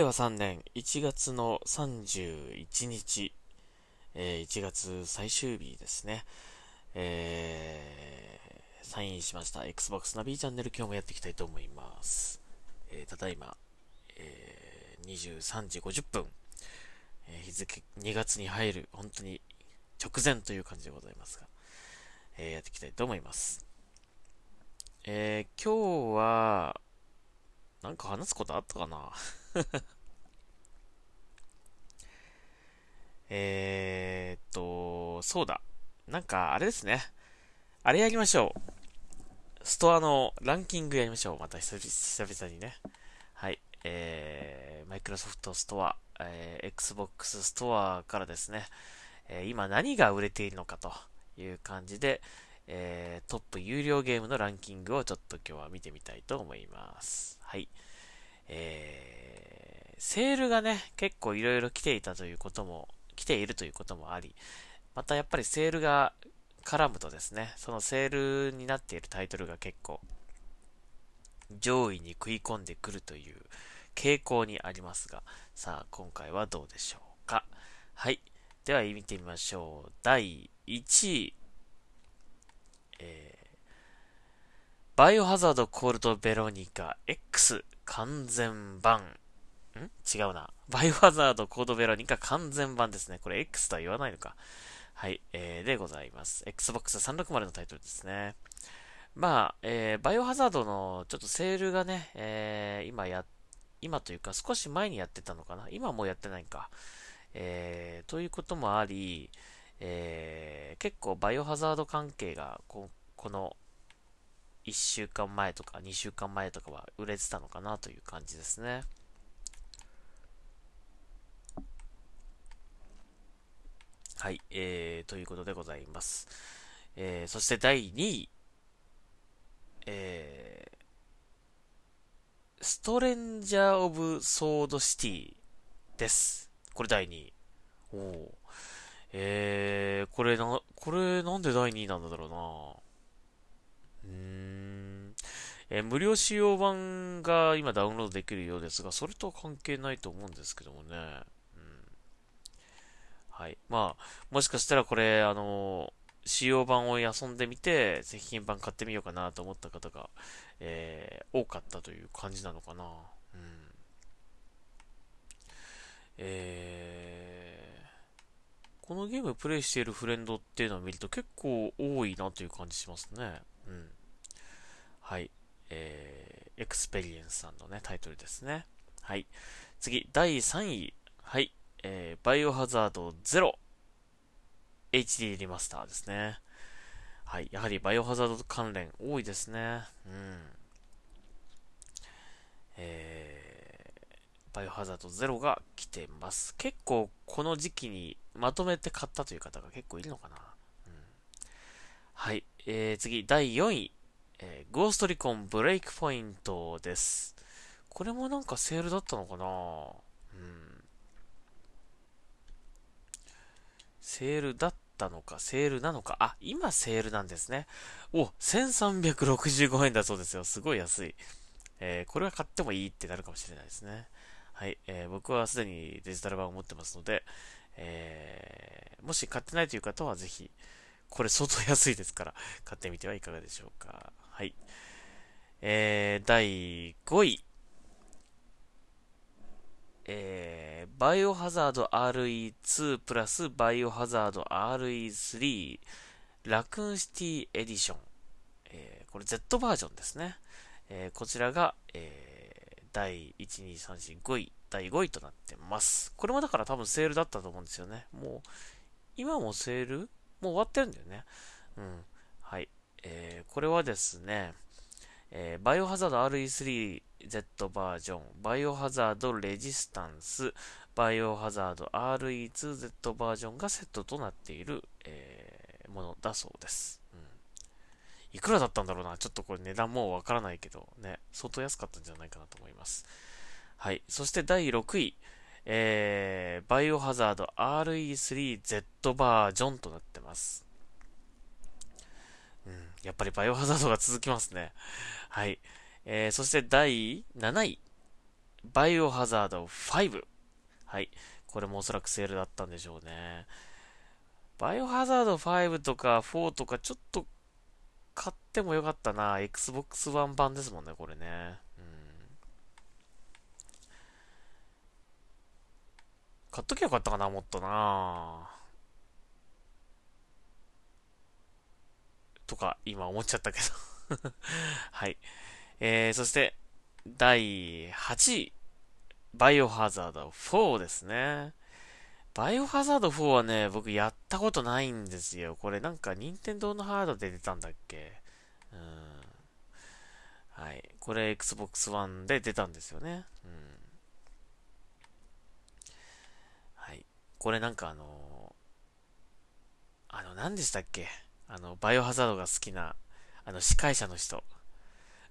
令和3年1月の31日、えー、1月最終日ですね。えー、サインしました Xbox ナビチャンネル今日もやっていきたいと思います。えー、ただいま、えー、23時50分、え、日付2月に入る本当に直前という感じでございますが、え、やっていきたいと思います。え、今日は、なんか話すことあったかな？えーっと、そうだ。なんか、あれですね。あれやりましょう。ストアのランキングやりましょう。また久々にね。はい。えー、マイクロソフトストア、えー、Xbox ストアからですね、えー、今何が売れているのかという感じで、えー、トップ有料ゲームのランキングをちょっと今日は見てみたいと思います。はい。えー、セールがね、結構いろいろ来ていたということも、来ているということもあり、またやっぱりセールが絡むとですね、そのセールになっているタイトルが結構上位に食い込んでくるという傾向にありますが、さあ今回はどうでしょうか。はい。では見てみましょう。第1位。えー、バイオハザードコールドベロニカ X 完全版。ん？違うな。バイオハザードコードベロニカ完全版ですね。これ X とは言わないのか。はい、えー、でございます。Xbox 360のタイトルですね。まあ、えー、バイオハザードのちょっとセールがね、えー、今や、今というか少し前にやってたのかな。今はもうやってないか。えー、ということもあり、えー、結構バイオハザード関係がここの1週間前とか2週間前とかは売れてたのかなという感じですね。はい、えー、ということでございます。えー、そして第2位、えー、ストレンジャー・オブ・ソード・シティです。これ第2位。おお。えー、これな、これなんで第2位なんだろうなうーん。えー、無料使用版が今ダウンロードできるようですが、それとは関係ないと思うんですけどもね。はい。まあ、もしかしたらこれ、あの、試用版を遊んでみて、製品版買ってみようかなと思った方が、えー、多かったという感じなのかな。うん。えー、このゲームプレイしているフレンドっていうのを見ると結構多いなという感じしますね。うん。はい。えー、エクスペリエンスさんのね、タイトルですね。はい。次、第3位。えー、バイオハザード0 HD リマスターですね。はい。やはりバイオハザード関連多いですね。うん。えー、バイオハザード0が来てます。結構この時期にまとめて買ったという方が結構いるのかな。うん、はい。えー、次、第4位。えー、ゴーストリコンブレイクポイントです。これもなんかセールだったのかなうん。セールだったのか、セールなのか。あ、今セールなんですね。お、1365円だそうですよ。すごい安い。えー、これは買ってもいいってなるかもしれないですね。はい。えー、僕はすでにデジタル版を持ってますので、えー、もし買ってないという方はぜひ、これ相当安いですから、買ってみてはいかがでしょうか。はい。えー、第5位。えー、バイオハザード RE2 プラスバイオハザード RE3 ラクーンシティエディション。えー、これ Z バージョンですね。えー、こちらが、えー、第1、2、3、4、5位、第5位となってます。これもだから多分セールだったと思うんですよね。もう、今もセール？もう終わってるんだよね。うん。はい。えー、これはですね、えー、バイオハザード RE3 Z バージョン、バイオハザードレジスタンス、バイオハザード RE2Z バージョンがセットとなっている、えー、ものだそうです。うん。いくらだったんだろうな？ちょっとこれ値段もわからないけど、ね、相当安かったんじゃないかなと思います。はい。そして第6位、えー、バイオハザード RE3Z バージョンとなってます。うん、やっぱりバイオハザードが続きますね。はい。えー、そして第7位。バイオハザード5。はい。これもおそらくセールだったんでしょうね。バイオハザード5とか4とかちょっと買ってもよかったな。Xbox One 版ですもんね、これね。うん。買っときゃよかったかな、もっとな。とか、今思っちゃったけど はい。えー、そして、第8位。バイオハザード4ですね。バイオハザード4はね、僕やったことないんですよ。これなんか任天堂のハードで出たんだっけ？うん。はい。これ Xbox One で出たんですよね。うん。はい。これなんかあのー、あの、何でしたっけ？あの、バイオハザードが好きな、あの、司会者の人。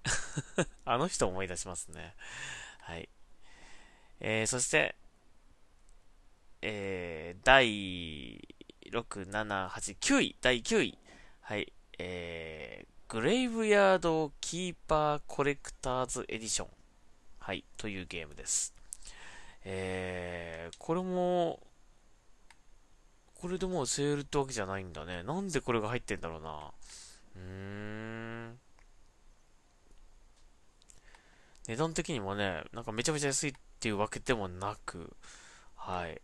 あの人思い出しますね。はい。えー、そして、えー、第6、7、8、9位、第9位。はい。えー、グレイブヤードキーパーコレクターズエディション。はい。というゲームです。えー、これも、これでもうセールってわけじゃないんだね。なんでこれが入ってんだろうな。うーん。値段的にもね、なんかめちゃめちゃ安いっていうわけでもなく、はい。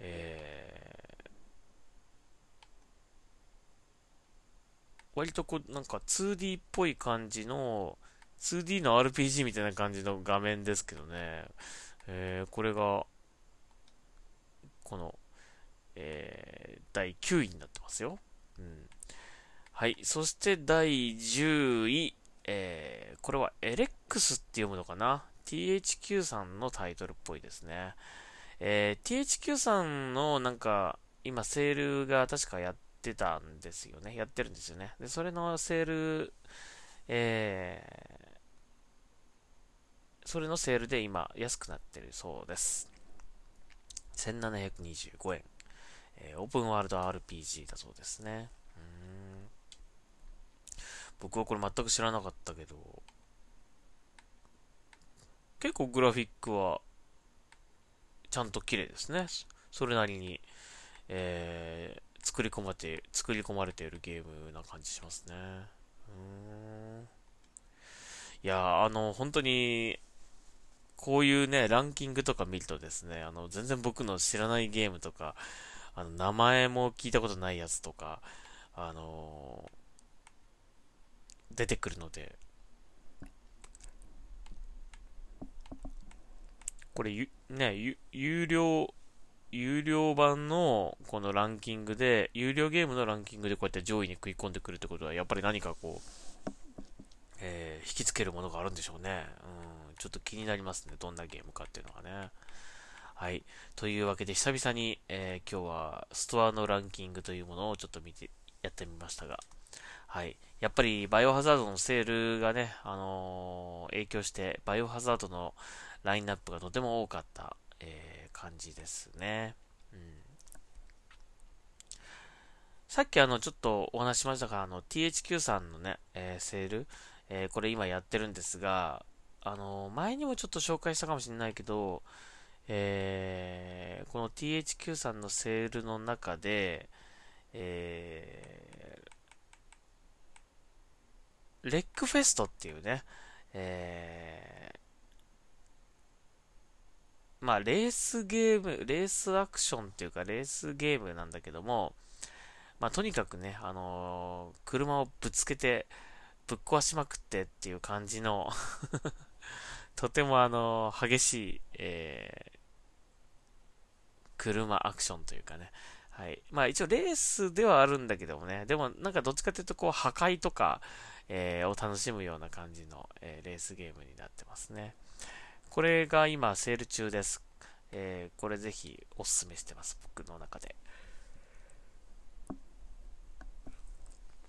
えー、割とこう、なんか 2D っぽい感じの、2D の RPG みたいな感じの画面ですけどね、えー、これが、この、えー、第9位になってますよ。うん。はい。そして第10位、えー、これはエレックスって読むのかな ?THQ さんのタイトルっぽいですね。えー、THQ さんのなんか、今セールが確かやってたんですよね。やってるんですよね。で、それのセール、えー、それのセールで今安くなってるそうです。1725円。えー、オープンワールド RPG だそうですね。うん僕はこれ全く知らなかったけど、結構グラフィックはちゃんと綺麗ですね。それなりに、えー、作り込まれて、作り込まれているゲームな感じしますね。うん。いや、あの、本当に、こういうね、ランキングとか見るとですね、あの、全然僕の知らないゲームとか、あの、名前も聞いたことないやつとか、あのー出てくるので、これ、ね、有料、有料版のこのランキングで、有料ゲームのランキングでこうやって上位に食い込んでくるってことは、やっぱり何かこう、えー、引きつけるものがあるんでしょうね。うん、ちょっと気になりますね。どんなゲームかっていうのがね。はい。というわけで、久々に、えー、今日はストアのランキングというものをちょっと見て、やってみましたが、はい。やっぱりバイオハザードのセールがね、あのー、影響して、バイオハザードのラインナップがとても多かった、えー、感じですね。うん。さっきあの、ちょっとお話しましたが、あの、THQ さんのね、えー、セール、えこれ今やってるんですが、あの前にもちょっと紹介したかもしれないけど、えこの THQ さんのセールの中で、えレックフェストっていうね、えー、まあ、レースゲーム、レースアクションっていうか、レースゲームなんだけども、まあ、とにかくね、あのー、車をぶつけて、ぶっ壊しまくってっていう感じの とてもあのー、激しい、えー、車アクションというかね、はい。まあ一応レースではあるんだけどもね、でもなんかどっちかというとこう破壊とか、えー、を楽しむような感じの、えー、レースゲームになってますね。これが今セール中です。えー、これぜひおすすめしてます。僕の中で。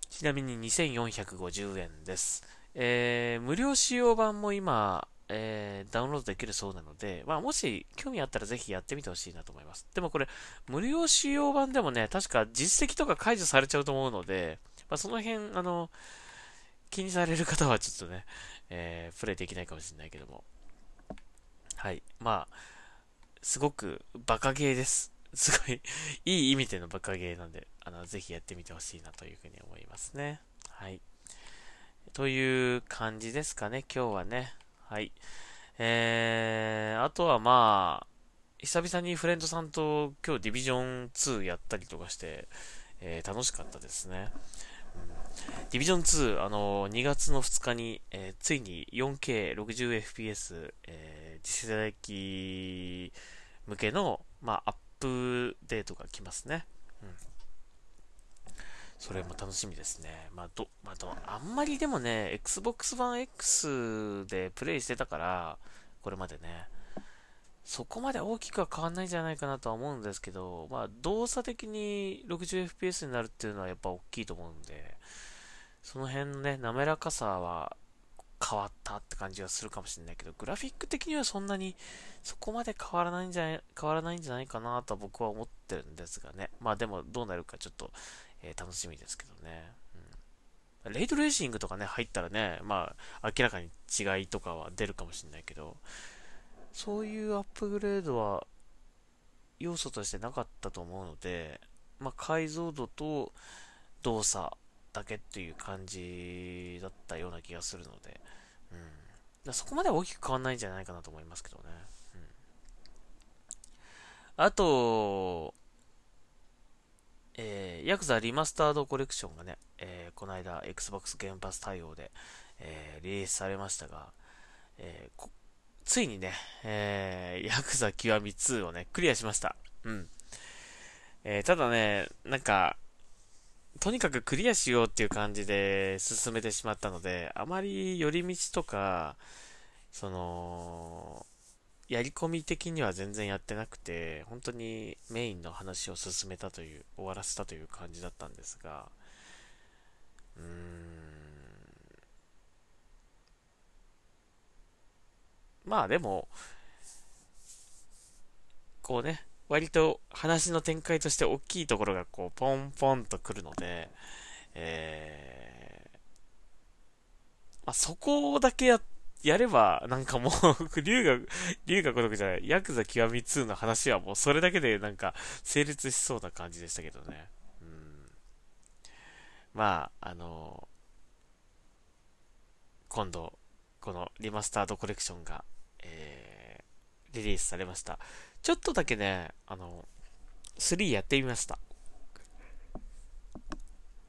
ちなみに2450円です。えー、無料使用版も今、えー、ダウンロードできるそうなので、まあ、もし興味あったらぜひやってみてほしいなと思います。でもこれ、無料使用版でもね、確か実績とか解除されちゃうと思うので、まあ、その辺、あの、気にされる方はちょっとね、えー、プレイできないかもしれないけども。はい。まあ、すごくバカゲーです。すごいいい意味でのバカゲーなんで、あの、ぜひやってみてほしいなというふうに思いますね。はい。という感じですかね、今日はね。はい。えー、あとはまあ、久々にフレンドさんと今日ディビジョン2やったりとかして、えー、楽しかったですね。ディビジョン2、あの、2月の2日に、えー、ついに 4K60fps、えー、次世代機向けの、まあ、アップデートが来ますね。うん。それも楽しみですね。まあ、ど、まあ、ど、あんまりでもね、Xbox One X でプレイしてたから、これまでね。そこまで大きくは変わんないんじゃないかなとは思うんですけど、まあ、動作的に 60fps になるっていうのはやっぱ大きいと思うんで、その辺のね、滑らかさは変わったって感じがするかもしれないけど、グラフィック的にはそんなにそこまで変わらないんじゃない、変わらないんじゃないかなと僕は思ってるんですがね。まあでもどうなるかちょっと、えー、楽しみですけどね。うん。レイドレーシングとかね、入ったらね、まあ明らかに違いとかは出るかもしれないけど、そういうアップグレードは要素としてなかったと思うので、まあ、解像度と動作だけっていう感じだったような気がするので、うん、だそこまで大きく変わんないんじゃないかなと思いますけどね。うん、あと、えー、ヤクザリマスタードコレクションがね、えー、この間 Xbox ゲームパス対応で、えー、リリースされましたが、えー、ついにね、えー、ヤクザ極み2をね、クリアしました。うん。えー、ただね、なんか、とにかくクリアしようっていう感じで進めてしまったので、あまり寄り道とか、その、やり込み的には全然やってなくて、本当にメインの話を進めたという、終わらせたという感じだったんですが、うーん、まあでも、こうね、割と話の展開として大きいところがこう、ポンポンと来るので、えー、まあ、そこだけや、やれば、なんかもう 龍が、龍が如くじゃない、ヤクザ極み2の話はもうそれだけでなんか成立しそうな感じでしたけどね。うん。まあ、あの今度、このリマスタードコレクションがえー、リリースされました。ちょっとだけね、あの、3やってみました。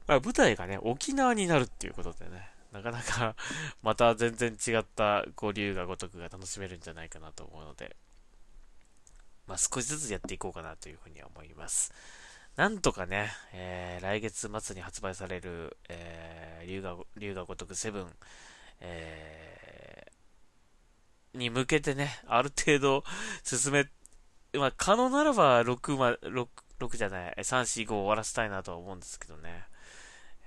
まあ、舞台がね、沖縄になるっていうことでね、なかなか また全然違ったこう竜が如くが楽しめるんじゃないかなと思うので、まあ、少しずつやっていこうかなというふうには思います。なんとかね、えー、来月末に発売される、えー、竜が、竜が如く7、えーに向けてね、ある程度 進め、まあ、可能ならば6ま、6、6じゃない、3、4、5終わらせたいなとは思うんですけどね。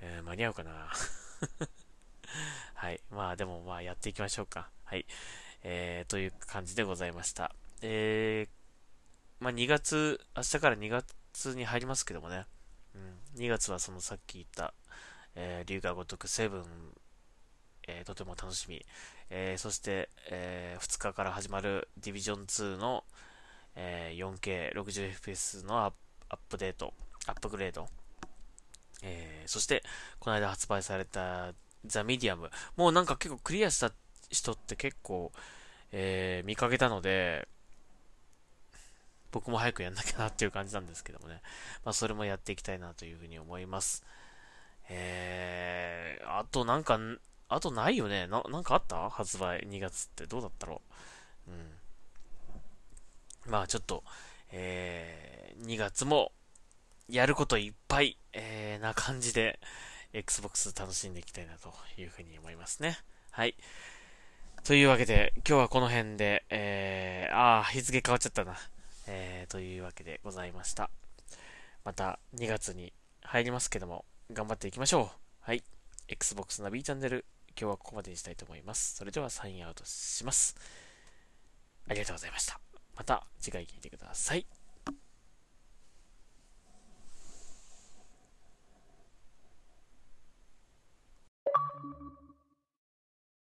えー、間に合うかな はい。まあでもまあやっていきましょうか。はい。えー、という感じでございました。えー、まあ2月、明日から2月に入りますけどもね。うん。2月はそのさっき言った、えー、龍が如く7、えー、とても楽しみ。えー、そして、えー、2日から始まるディビジョン2の、え、4K60fps のアップデート、アップグレード。え、そして、この間発売されたザ・ミディアム。もうなんか結構クリアした人って結構、え、見かけたので、僕も早くやんなきゃなっていう感じなんですけどもね。まあ、それもやっていきたいなというふうに思います。えー、あとなんか、あとないよね。な、なんかあった？発売2月ってどうだったろう？うん。まあちょっと、えー、2月もやることいっぱい、えー、な感じで、Xbox 楽しんでいきたいなというふうに思いますね。はい。というわけで、今日はこの辺で、えー、あー、日付変わっちゃったな。えー、というわけでございました。また2月に入りますけども、頑張っていきましょう。はい。Xbox ナビチャンネル今日はここまでにしたいと思います。それではサインアウトします。ありがとうございました。また次回聞いてください。